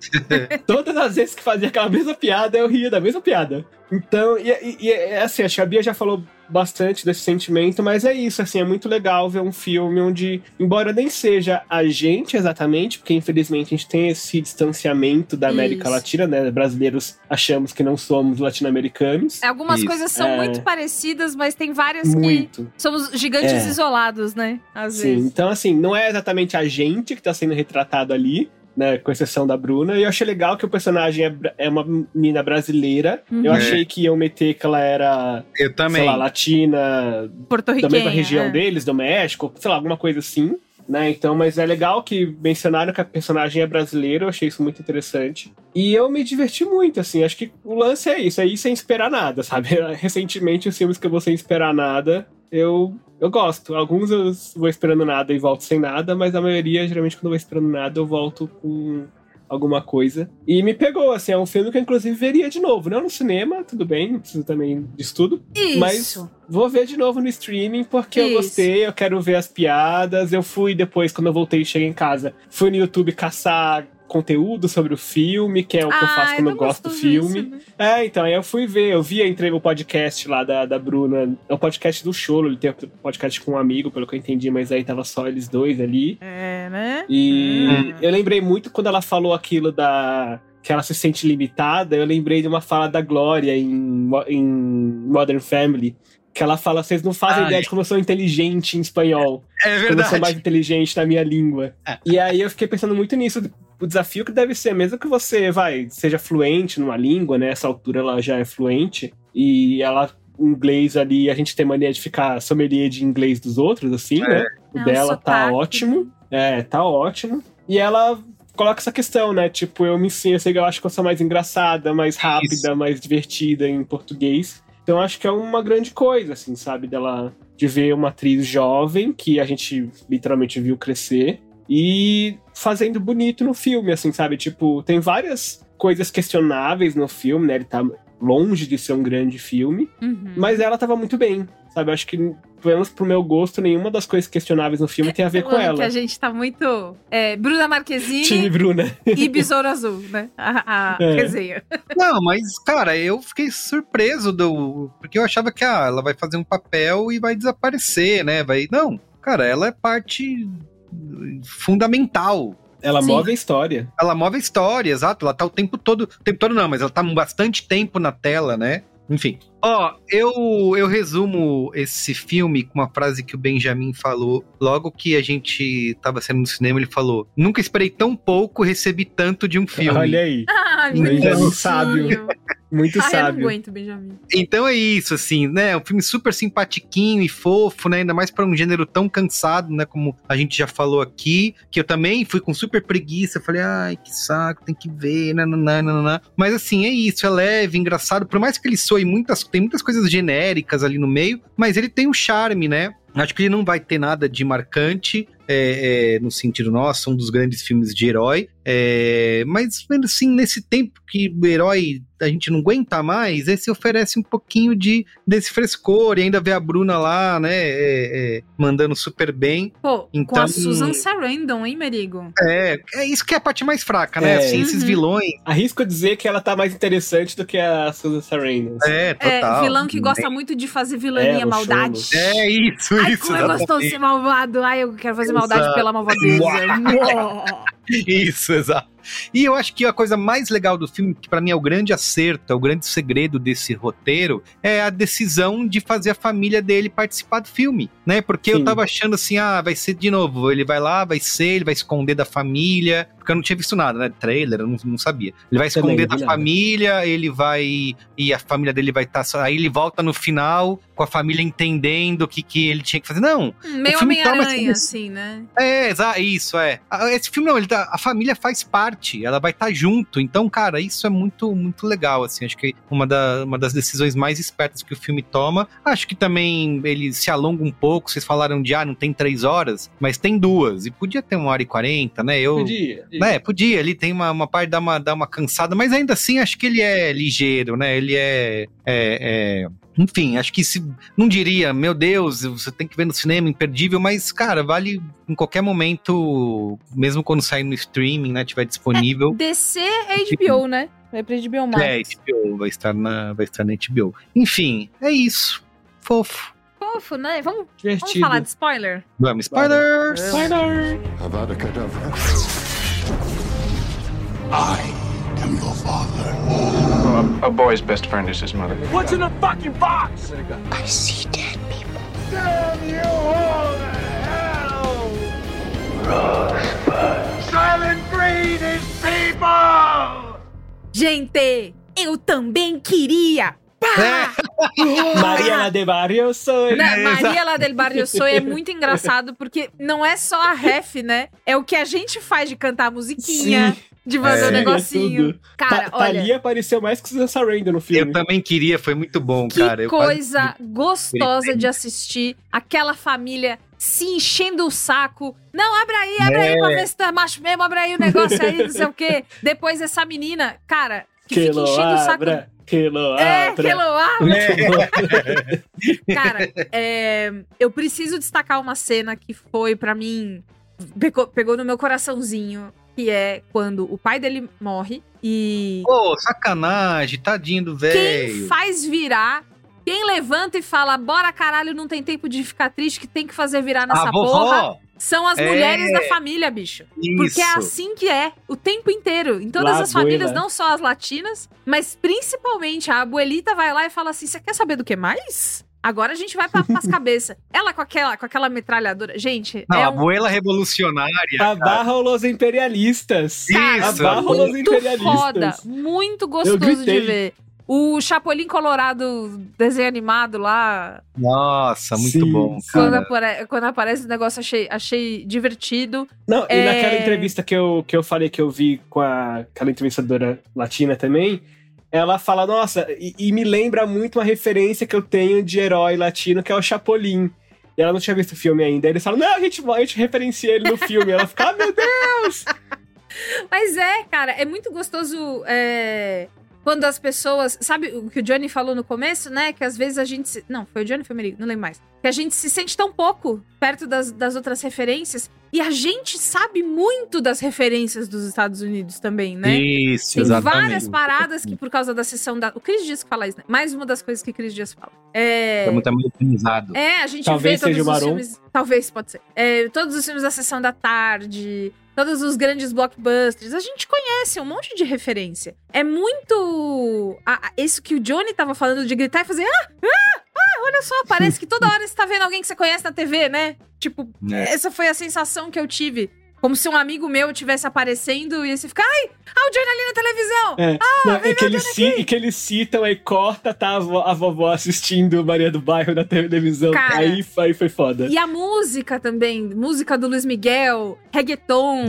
C: Todas as vezes que fazia aquela mesma piada, eu ria da mesma piada. Então, e, e- e é assim, acho que a Bia já falou bastante desse sentimento, mas é isso, assim, é muito legal ver um filme onde, embora nem seja a gente exatamente, porque infelizmente a gente tem esse distanciamento da América
B: Isso.
C: Latina, né? Brasileiros achamos que não somos latino-americanos.
B: Algumas
A: Isso.
B: coisas são
C: É.
B: muito parecidas, mas tem várias que
C: Muito.
B: somos gigantes
C: É.
B: isolados, né? Às
C: Sim,
B: vezes.
C: então assim, não é exatamente a gente que tá sendo retratado ali, né, com exceção da Bruna, e eu achei legal que o personagem é, é uma menina brasileira.
B: Uhum.
C: Eu achei que iam meter que ela era,
A: Eu também.
C: sei lá, latina,
B: Porto
C: da mesma região
B: é.
C: deles, do México, sei lá, alguma coisa assim. Né, então, mas é legal que mencionaram que a personagem é brasileira, eu achei isso muito interessante. E eu me diverti muito, assim, acho que o lance é isso, é ir sem esperar nada, sabe? Recentemente, os filmes que eu vou sem esperar nada, eu, eu gosto. Alguns eu vou esperando nada e volto sem nada, mas a maioria, geralmente, quando eu vou esperando nada, eu volto com alguma coisa. E me pegou, assim, é um filme que eu inclusive veria de novo. Não no cinema, tudo bem, não preciso também disso tudo.
B: Isso.
C: Mas vou ver de novo no streaming porque eu
B: Isso.
C: gostei, eu quero ver as piadas. Eu fui depois, quando eu voltei e cheguei em casa, fui no YouTube caçar conteúdo sobre o filme, que é o que eu faço quando eu gosto do filme.
B: isso, né?
C: É, então, aí eu fui ver, eu vi, entrei no podcast lá da, da Bruna, é o podcast do Cholo, ele tem um podcast com um amigo, pelo que eu entendi, mas aí tava só eles dois ali.
B: É, né?
C: E
B: Hum.
C: eu lembrei muito quando ela falou aquilo da. que ela se sente limitada, eu lembrei de uma fala da Glória em, em Modern Family. Que ela fala, vocês não fazem
A: Ah,
C: ideia
A: é.
C: de como eu sou inteligente em espanhol.
A: É
C: Como eu sou
A: verdade.
C: mais inteligente na minha língua. E aí eu fiquei pensando muito nisso. O desafio que deve ser, mesmo que você vai, seja fluente numa língua, né? Essa altura ela já é fluente. E ela, inglês ali, a gente tem mania de ficar sommelier de inglês dos outros, assim,
A: É.
C: né? O
B: É,
C: dela tá ótimo. É, tá ótimo. E ela coloca essa questão, né? Tipo, eu me ensino, eu sei que eu acho que eu sou mais engraçada, mais rápida,
A: Isso.
C: mais divertida em português. Então acho que é uma grande coisa, assim, sabe? Dela de ver uma atriz jovem que a gente literalmente viu crescer e fazendo bonito no filme, assim, sabe? Tipo, tem várias coisas questionáveis no filme, né? Ele tá longe de ser um grande filme,
B: Uhum.
C: mas ela tava muito bem, sabe? Eu acho que, pelo menos pro meu gosto, nenhuma das coisas questionáveis no filme tem a ver com ela.
B: Que a gente tá muito. É, Bruna
C: Time
B: Marquezine
C: Bruna.
B: e Besouro Azul, né? A, a
C: É.
B: resenha.
A: Não, mas, cara, eu fiquei surpreso do. Porque eu achava que ah, ela vai fazer um papel e vai desaparecer, né? Vai. Não, cara, ela é parte fundamental.
C: Ela
B: Sim.
C: move a história.
A: Ela move a história, exato. Ela tá o tempo todo. O tempo todo não, mas ela tá bastante tempo na tela, né? Enfim. Ó, eu, eu resumo esse filme com uma frase que o Benjamin falou logo que a gente tava saindo no cinema. Ele falou: Nunca esperei tão pouco, recebi tanto de um filme.
C: Olha aí.
B: Ai,
C: Benjamin sábio. Muito
B: Ai, eu não
C: sábio.
B: aguento, Benjamin.
A: Então é isso, assim, né? Um filme super simpatiquinho e fofo, né? Ainda mais pra um gênero tão cansado, né? Como a gente já falou aqui, que eu também fui com super preguiça. Falei, ai, que saco, tem que ver, nananã. Mas assim, é isso, é leve, engraçado. Por mais que ele soe muitas, tem muitas coisas genéricas ali no meio, mas ele tem um charme, né? Acho que ele não vai ter nada de marcante, é, é, no sentido, nossa, um dos grandes filmes de herói. É, mas, assim, nesse tempo que o herói a gente não aguenta mais, esse oferece um pouquinho de desse frescor e ainda vê a Bruna lá, né, é, é, mandando super bem.
B: Pô,
A: então,
B: com a Susan Sarandon, hein, Merigo?
A: É, é isso que é a parte mais fraca, né?
C: É.
A: Assim, esses
B: Uhum.
A: vilões.
C: Arrisco dizer que ela tá mais interessante do que a Susan Sarandon.
A: É, total.
B: É, vilão que gosta muito de fazer vilania,
C: É,
B: maldade.
C: luxuoso.
A: É isso,
B: Ai, como é gostoso ser malvado. Ai, eu quero fazer maldade
A: Exato.
B: pela malvadeza.
A: Isso, exato. E eu acho que a coisa mais legal do filme, que pra mim é o grande acerto, é o grande segredo desse roteiro, é a decisão de fazer a família dele participar do filme, né? Porque eu
C: Sim.
A: tava achando assim, ah, vai ser de novo, ele vai lá, vai ser, ele vai esconder da família, porque eu não tinha visto nada, né? Trailer, eu não, não sabia. Ele vai
C: Também
A: esconder
C: vi
A: da
C: nada.
A: família, ele vai. E a família dele vai estar. aí ele volta no final com a família entendendo o que, que ele tinha que fazer. Não,
B: Meio
A: O filme toma
B: Homem-Aranha,
A: essa-
B: assim, né?
A: é, isso, é. Ah, Esse filme não, ele tá, a família faz parte, ela vai estar junto. Então, cara, isso é muito, muito legal, assim. Acho que uma, da- uma das decisões mais espertas que o filme toma. Acho que também ele se alonga um pouco. Vocês falaram de, ah, não tem três horas, mas tem duas. E podia ter uma hora e quarenta, né? Eu,
C: Podia.
A: né, podia, ali tem uma, uma parte dá uma, dá uma cansada, mas ainda assim acho que ele é ligeiro, né? Ele é. é- é- enfim, acho que se. Não diria, meu Deus, você tem que ver no cinema, imperdível, mas, cara, vale em qualquer momento, mesmo quando sair no streaming, né? Tiver disponível.
B: DC é HBO, né? É pra HBO Max.
A: É, HBO, vai estar, na, vai estar na HBO. Enfim, é isso. Fofo.
B: Fofo, né? Vamos, vamos falar de spoiler?
A: Vamos, spoilers!
C: Spider!
E: Avada Kedavra. I am your father.
H: A boy's best friend is his mother.
D: What's in the fucking box?
E: I see dead people.
D: Damn you all to hell! Silent Green is people!
B: Gente, eu também queria! Pá!
C: Maria La de Barrio sou.
B: Né, Maria lá del Barrio Soy é muito engraçado porque não é só a ref, né? É o que a gente faz de cantar a musiquinha,
C: Sim.
B: De fazer
A: É.
B: o negocinho.
C: Tudo.
B: Cara,
C: Ta-
B: olha,
C: Thalia apareceu mais que Susan Sarandon no
A: Eu
C: filme.
A: também queria, foi muito bom,
B: que
A: cara. Eu quase-
B: coisa gostosa de assistir. Aquela família se enchendo o saco. Não, abre aí, abre aí
A: É.
B: pra ver se tá macho mesmo, abre aí o negócio aí, não sei o quê. Depois essa menina, cara, que,
C: Que
B: fica enchendo o saco.
C: abra, que lo
B: É, que.
A: É.
B: Cara, é, eu preciso destacar uma cena que foi pra mim pegou, pegou no meu coraçãozinho, que é quando o pai dele morre e
A: Pô, sacanagem, tadinho do
B: quem
A: velho.
B: faz virar, quem levanta e fala, bora caralho, não tem tempo de ficar triste, que tem que fazer virar nessa porra, são as
A: É.
B: mulheres da família, bicho. Porque é
A: Isso.
B: assim que é, o tempo inteiro. Em todas
C: La
B: as famílias,
C: abuela.
B: não só as latinas, mas principalmente a abuelita vai lá e fala assim: você quer saber do que mais? Agora a gente vai pra, pras cabeças. Ela com aquela, com aquela metralhadora. Gente,
A: Não,
B: é
A: a
B: um
A: abuela revolucionária.
C: Abarram os imperialistas.
A: Isso,
C: Abarram os
B: muito
C: imperialistas.
B: foda, muito gostoso de ver. O Chapolin Colorado, desenho animado lá,
A: Nossa, muito
C: Sim,
A: bom,
B: quando, apare- quando aparece o negócio, achei, achei divertido.
C: Não, e
B: É.
C: naquela entrevista que eu, que eu falei que eu vi com a, aquela entrevistadora latina também, ela fala, nossa, e, e me lembra muito uma referência que eu tenho de herói latino, que é o Chapolin. E ela não tinha visto o filme ainda. Aí eles falam, não, a gente, a gente referencia ele no filme. ela fica, ah, meu Deus!
B: Mas é, cara, é muito gostoso é, quando as pessoas. Sabe o que o Johnny falou no começo, né? Que às vezes a gente. Se, não, foi o Johnny, foi o Merigo, não lembro mais. Que a gente se sente tão pouco perto das, das outras referências. E a gente sabe muito das referências dos Estados Unidos também, né?
A: Isso,
B: Tem
A: exatamente.
B: várias paradas que, por causa da sessão da. O Cris Dias que fala isso, né? Mais uma das coisas que Cris Dias fala. É.
A: Tá muito americanizado.
B: É, a gente
C: Talvez
B: vê todos
C: seja o
B: os filmes. Talvez, pode ser. É, todos os filmes da sessão da tarde, todos os grandes blockbusters. A gente conhece um monte de referência. É muito. a- a- isso que o Johnny tava falando de gritar e fazer. Ah! Ah! Ah! Olha só, parece que toda hora você tá vendo alguém que você conhece na TV, né? Tipo,
A: É.
B: essa foi a sensação que eu tive. Como se um amigo meu tivesse aparecendo e você fica, ai, ah, o Johnny ali na televisão!
C: É, não, e, que eles, ci- e que eles citam, aí corta, tá a, vo- a vovó assistindo Maria do Bairro na televisão.
B: Cara.
C: aí, aí foi foda.
B: E a música também, música do Luiz Miguel, reggaeton,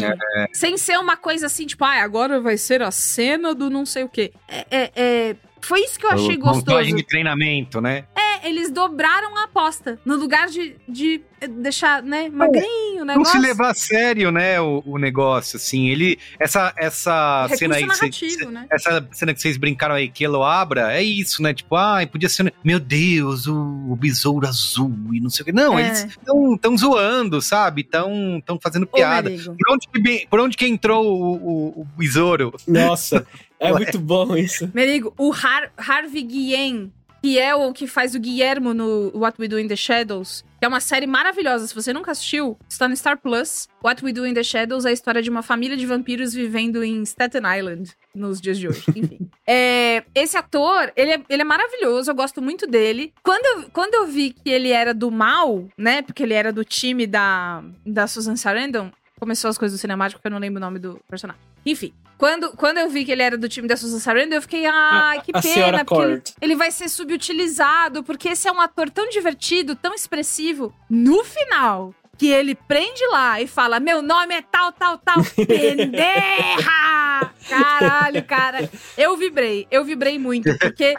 B: sem ser uma coisa assim, tipo, ah, agora vai ser a cena do não sei o quê. É, é- é- foi isso que eu achei
A: O- Montagem
B: gostoso.
A: de treinamento, né?
B: É, eles dobraram a aposta. No lugar de, de deixar, né, magrinho o
A: Não se levar a sério, né, o, o negócio, assim. Ele. Essa, essa
B: Recurso
A: cena aí. cês-
B: né?
A: Essa cena que vocês brincaram aí, que elo abra, é isso, né? Tipo, ai, podia ser. Meu Deus, o, o besouro azul e não sei o que. Não,
B: É.
A: eles estão tão zoando, sabe? Estão tão fazendo piada.
B: Merigo.
A: Por onde, que, por onde que entrou o, o, o besouro?
C: Nossa, é
A: Ué.
C: muito bom isso.
B: Merigo, o Har Harvey Guillen, que é o que faz o Guillermo no What We Do in the Shadows, que é uma série maravilhosa. Se você nunca assistiu, está no Star Plus. What We Do in the Shadows é a história de uma família de vampiros vivendo em Staten Island nos dias de hoje. Enfim. É, esse ator, ele é, ele é maravilhoso, eu gosto muito dele. Quando eu, quando eu vi que ele era do mal, né? Porque ele era do time da, da Susan Sarandon, começou as coisas do cinemático, porque eu não lembro o nome do personagem. Enfim, quando, quando eu vi que ele era do time da Susan Sarandon, eu fiquei, ai, que
C: a
B: pena, porque ele, ele vai ser subutilizado, porque esse é um ator tão divertido, tão expressivo. No final, que ele prende lá e fala: Meu nome é tal, tal, tal, pendeja! Caralho, cara. Eu vibrei, eu vibrei muito, porque.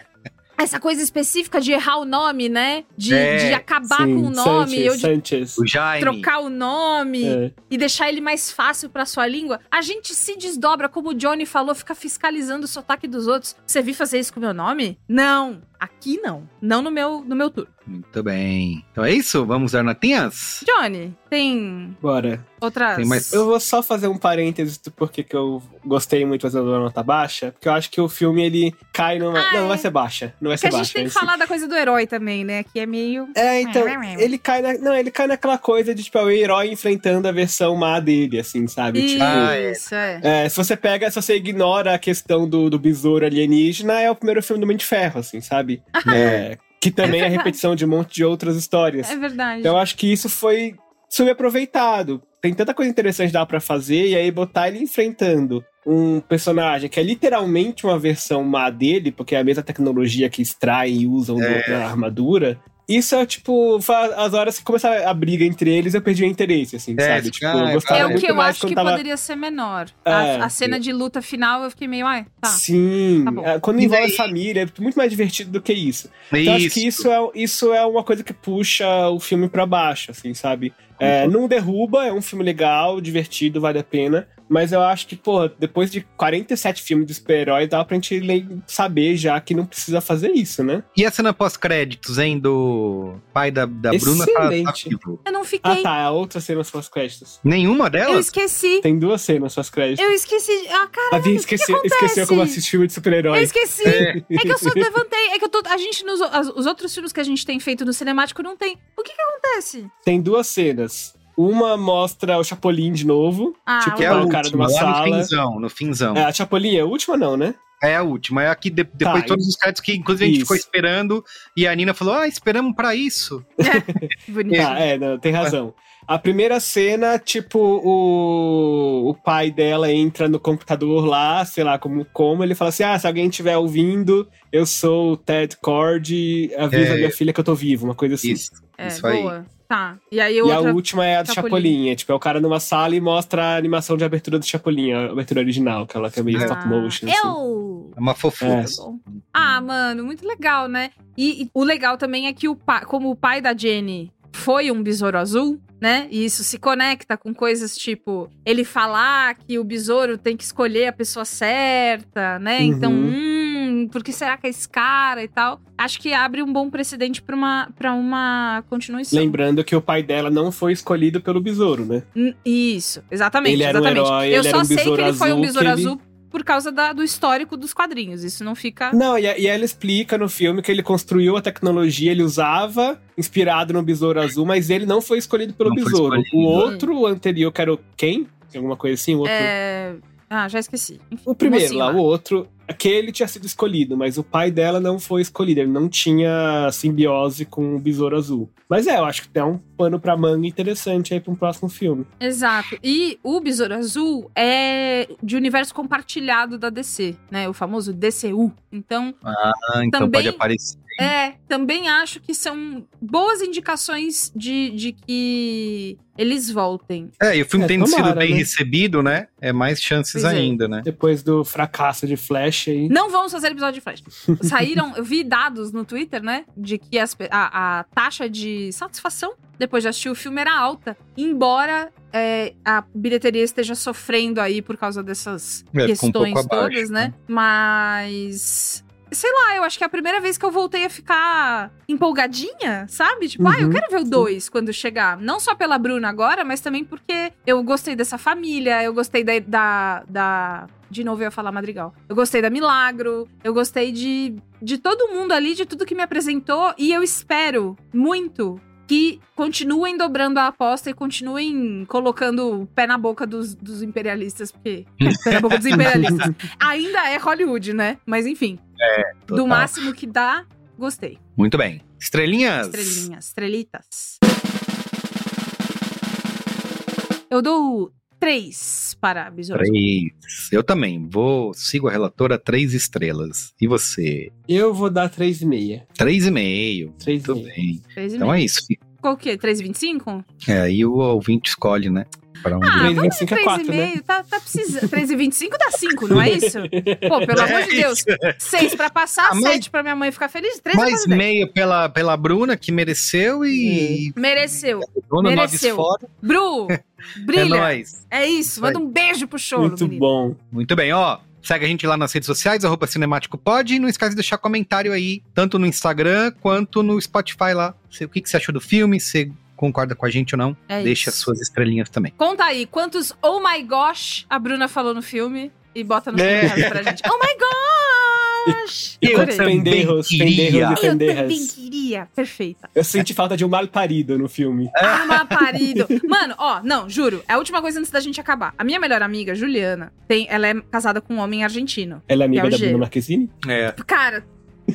B: Essa coisa específica de errar o nome, né? De,
A: É,
B: de acabar
C: Sim,
B: com o nome,
C: Sanchez,
B: eu de
C: Sanchez.
B: Trocar o nome
C: É.
B: e deixar ele mais fácil pra sua língua, a gente se desdobra, como o Johnny falou, fica fiscalizando o sotaque dos outros. Você viu fazer isso com o meu nome? Não. Aqui não. Não no meu, no meu turno.
A: Muito bem. Então é isso? Vamos dar notinhas?
B: Johnny, tem
C: Bora.
B: outras.
A: Tem mais-
C: Eu vou só fazer um parênteses do porquê que eu gostei muito fazendo uma nota baixa, porque eu acho que o filme ele cai numa.
B: Ah,
C: não, não vai
B: é.
C: ser baixa. Não vai
B: Que
C: ser
B: a gente
C: baixa.
B: tem que
C: vai ser-
B: falar da coisa do herói também, né? Que é meio.
C: É, então, ele cai na, não, ele cai naquela coisa de, tipo, é o herói enfrentando a versão má dele, assim, sabe? Tipo,
A: Ah, é.
B: Isso, é.
C: é, se você pega, se você ignora a questão do, do besouro alienígena, é o primeiro filme do Mente de Ferro, assim, sabe? É, que também é,
B: verdade.
C: repetição de um monte de outras histórias.
B: É verdade.
C: Então eu acho que isso foi subaproveitado. Tem tanta coisa interessante dá pra fazer, e aí botar ele enfrentando um personagem que é literalmente uma versão má dele, porque é a mesma tecnologia que extrai e usam
A: É.
C: na armadura. Isso é tipo, as horas que começar a briga entre eles, eu perdi o interesse, assim,
A: É,
C: sabe? Tipo, eu
A: é,
C: gostava
B: É o que eu acho que
C: tava.
B: poderia ser menor.
C: É.
B: a, a cena de luta final, eu fiquei meio, ai, tá.
C: Sim,
B: Tá bom.
C: é, quando
A: E
C: envolve
A: daí-
C: família, é muito mais divertido do que isso. Então acho que isso é, isso é uma coisa que puxa o filme pra baixo, assim, sabe? É, não derruba, é um filme legal, divertido, vale a pena. Mas eu acho que, pô, depois de 47 filmes de super-herói, dá pra gente saber já que não precisa fazer isso, né?
A: E a cena pós-créditos, hein? Do pai da, da Bruna tá, tá vivo.
B: Eu não
C: Ah,
B: fiquei.
C: tá, a outra cena suas créditos.
A: Nenhuma
B: eu
A: delas?
B: esqueci.
C: Tem duas cenas suas créditos.
B: Eu esqueci. Ah,
C: A
B: caralho,
C: Via
B: o que que
C: esqueceu, como assistir filme de
B: Eu
C: super-herói.
B: esqueci. É. que eu só levantei. É que eu tô. A gente, nos os outros filmes que a gente tem feito no cinemático não tem. O que que acontece?
C: Tem duas cenas. Uma mostra o Chapolin de novo.
B: Ah,
C: tipo,
A: Que é a
C: o cara
A: última,
C: numa
A: lá
C: sala.
A: no finzão, no finzão.
C: É, a Chapolin é a última, não, né?
A: É a última. É aqui de- depois
C: Tá,
A: de todos os créditos que, inclusive, a gente
C: Isso.
A: ficou esperando. E a Nina falou: Ah, esperamos pra isso.
B: Bonito.
C: Tá, é, não, tem razão. A primeira cena, tipo, o, o pai dela entra no computador lá, sei lá como, como, ele fala assim: ah, se alguém estiver ouvindo, eu sou o Ted Cord, avisa
A: É.
C: minha filha que eu tô vivo, uma coisa assim.
A: Isso.
B: É,
A: isso aí.
B: boa. Tá. E aí
C: E
B: outra.
C: a última é a do
B: Chapolin.
C: Chapolin. É, tipo, é o cara numa sala e mostra a animação de abertura do Chapolin, a abertura original, aquela que é meio
A: Ah,
C: stop motion. assim.
B: Eu.
A: É uma fofura.
C: É.
B: Ah, mano, muito legal, né? E, e o legal também é que o pai, como o pai da Jenny foi um besouro azul, né? E isso se conecta com coisas tipo ele falar que o besouro tem que escolher a pessoa certa, né?
C: Uhum.
B: Então, hum, por que será que é esse cara e tal? Acho que abre um bom precedente pra uma, pra uma continuação.
C: Lembrando que o pai dela não foi escolhido pelo besouro, né?
B: Hum, Isso, exatamente.
C: Ele era um
B: exatamente.
C: herói,
B: Eu só
C: um
B: sei que ele foi um besouro azul por causa da- do histórico dos quadrinhos. Isso não fica.
C: Não, e, e ela explica no filme que ele construiu a tecnologia, ele usava inspirado no Besouro Azul, mas ele não foi escolhido pelo
A: Não
C: Besouro.
A: escolhido.
C: O outro, o anterior, que era o quem? Alguma coisa assim? O outro.
B: É... Ah, já esqueci. Enfim,
C: O primeiro
B: mocinho
C: lá, o outro, aquele tinha sido escolhido, mas o pai dela não foi escolhido. Ele não tinha simbiose com o Besouro Azul. Mas é, eu acho que é um pano pra manga interessante aí pra um próximo filme.
B: Exato. E o Besouro Azul é de universo compartilhado da DC, né? O famoso DCU. Então,
A: Ah, então
B: Também-
A: pode aparecer.
B: é, também acho que são boas indicações de, de que eles voltem.
A: É, e o filme
C: É,
A: tendo
C: tomara,
A: sido bem
C: né?
A: recebido, né? É mais chances
B: Pois é.
A: ainda, né?
C: Depois do fracasso de Flash aí.
B: Não vamos fazer episódio de Flash. Saíram, eu vi dados no Twitter, né? De que as a, a taxa de satisfação depois de assistir o filme era alta. Embora é, a bilheteria esteja sofrendo aí por causa dessas
A: É, um
B: questões
A: abaixo,
B: todas, né?
A: né?
B: Mas. Sei lá, eu acho que é a primeira vez que eu voltei a ficar empolgadinha, sabe? Tipo, ah, eu
C: Uhum,
B: quero ver o
C: sim.
B: 2 quando chegar. Não só pela Bruna agora, mas também porque eu gostei dessa família, eu gostei da. da, da- de novo eu ia falar Madrigal. Eu gostei da Milagro, eu gostei de, de todo mundo ali, de tudo que me apresentou, e eu espero muito que continuem dobrando a aposta e continuem colocando o pé na boca dos, dos imperialistas, porque pé na boca dos imperialistas. Ainda é Hollywood, né? Mas enfim, do
A: Total.
B: máximo que dá, gostei.
A: Muito bem. Estrelinhas?
B: Estrelinhas, estrelitas. Eu dou três para Besouro.
A: Três. Eu também. Vou, sigo a relatora três estrelas. E você?
C: Eu vou dar 3,5.
A: Três e meio.
C: Três e
A: Muito
C: meio.
A: bem.
B: Três e
A: Então
B: meio.
A: é isso.
B: Qual que é? 3,25?
A: É, aí o ouvinte escolhe, né? Pra onde
B: Ah,
A: vai.
B: vamos de
C: 3,25 é quatro,
B: 3,5. Tá, tá precisando. 3,25 dá 5, não é isso? Pô, pelo amor de
A: É
B: Deus.
A: isso.
B: 6 pra passar,
A: Ah, mas-
B: 7 pra minha mãe ficar feliz, 3
A: Mais meio pela, pela Bruna, que mereceu, e.
B: Mereceu.
A: Dona Noves
B: Mereceu.
A: fora.
B: Bru,
A: É
B: brilha.
A: nóis.
B: É isso, manda um beijo pro show,
C: Muito
B: menino.
C: bom.
A: Muito bem, ó. Segue a gente lá nas redes sociais, arroba Cinemático Pod, e não esquece de deixar comentário aí, tanto no Instagram quanto no Spotify lá. Se- O que, que você achou do filme, se concorda com a gente ou não.
B: É
A: Deixa
B: isso.
A: suas estrelinhas também.
B: Conta aí, quantos oh my gosh a Bruna falou no filme e bota nos
A: É.
B: comentários pra gente. Oh my gosh!
A: Eu também
C: Penderros, penderros e
B: Eu também
C: penderras.
B: queria. Perfeita.
C: Eu senti falta de um mal parido no filme.
B: Arma parido. Mano, ó, não, juro. É a última coisa antes da gente acabar. A minha melhor amiga, Juliana, tem, ela é casada com um homem argentino.
C: Ela é
B: é
C: amiga
B: o
C: da
B: G.
C: Bruna Marquezine?
A: É.
B: Cara,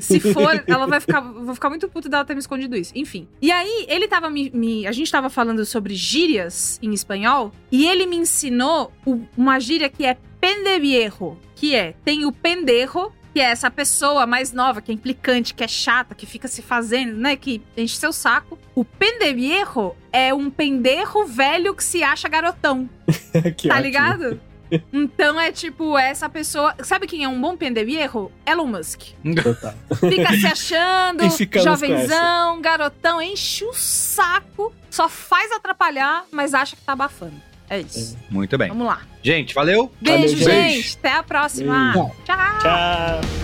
B: se for, ela vai ficar. Vou ficar muito puta dela ter me escondido isso. Enfim. E aí, ele tava me. me- a gente tava falando sobre gírias em espanhol. E ele me ensinou uma gíria que é pendeviejo. Que é: tem o pendejo. Que é essa pessoa mais nova, que é implicante, que é chata, que fica se fazendo, né? Que enche seu saco. O pendeviejo é um penderro velho que se acha garotão.
C: que
B: tá
C: ótimo.
B: ligado? Então é tipo, essa pessoa. Sabe quem é um bom pendeviejo? Elon Musk.
C: Total.
B: Fica se achando, jovenzão, garotão, enche o saco, só faz atrapalhar, mas acha que tá abafando. É isso.
A: Muito bem.
B: Vamos lá.
A: Gente, valeu.
B: Beijo,
C: Valeu,
B: gente.
C: gente.
B: Até a próxima.
C: Beijo.
B: Tchau.
C: Tchau.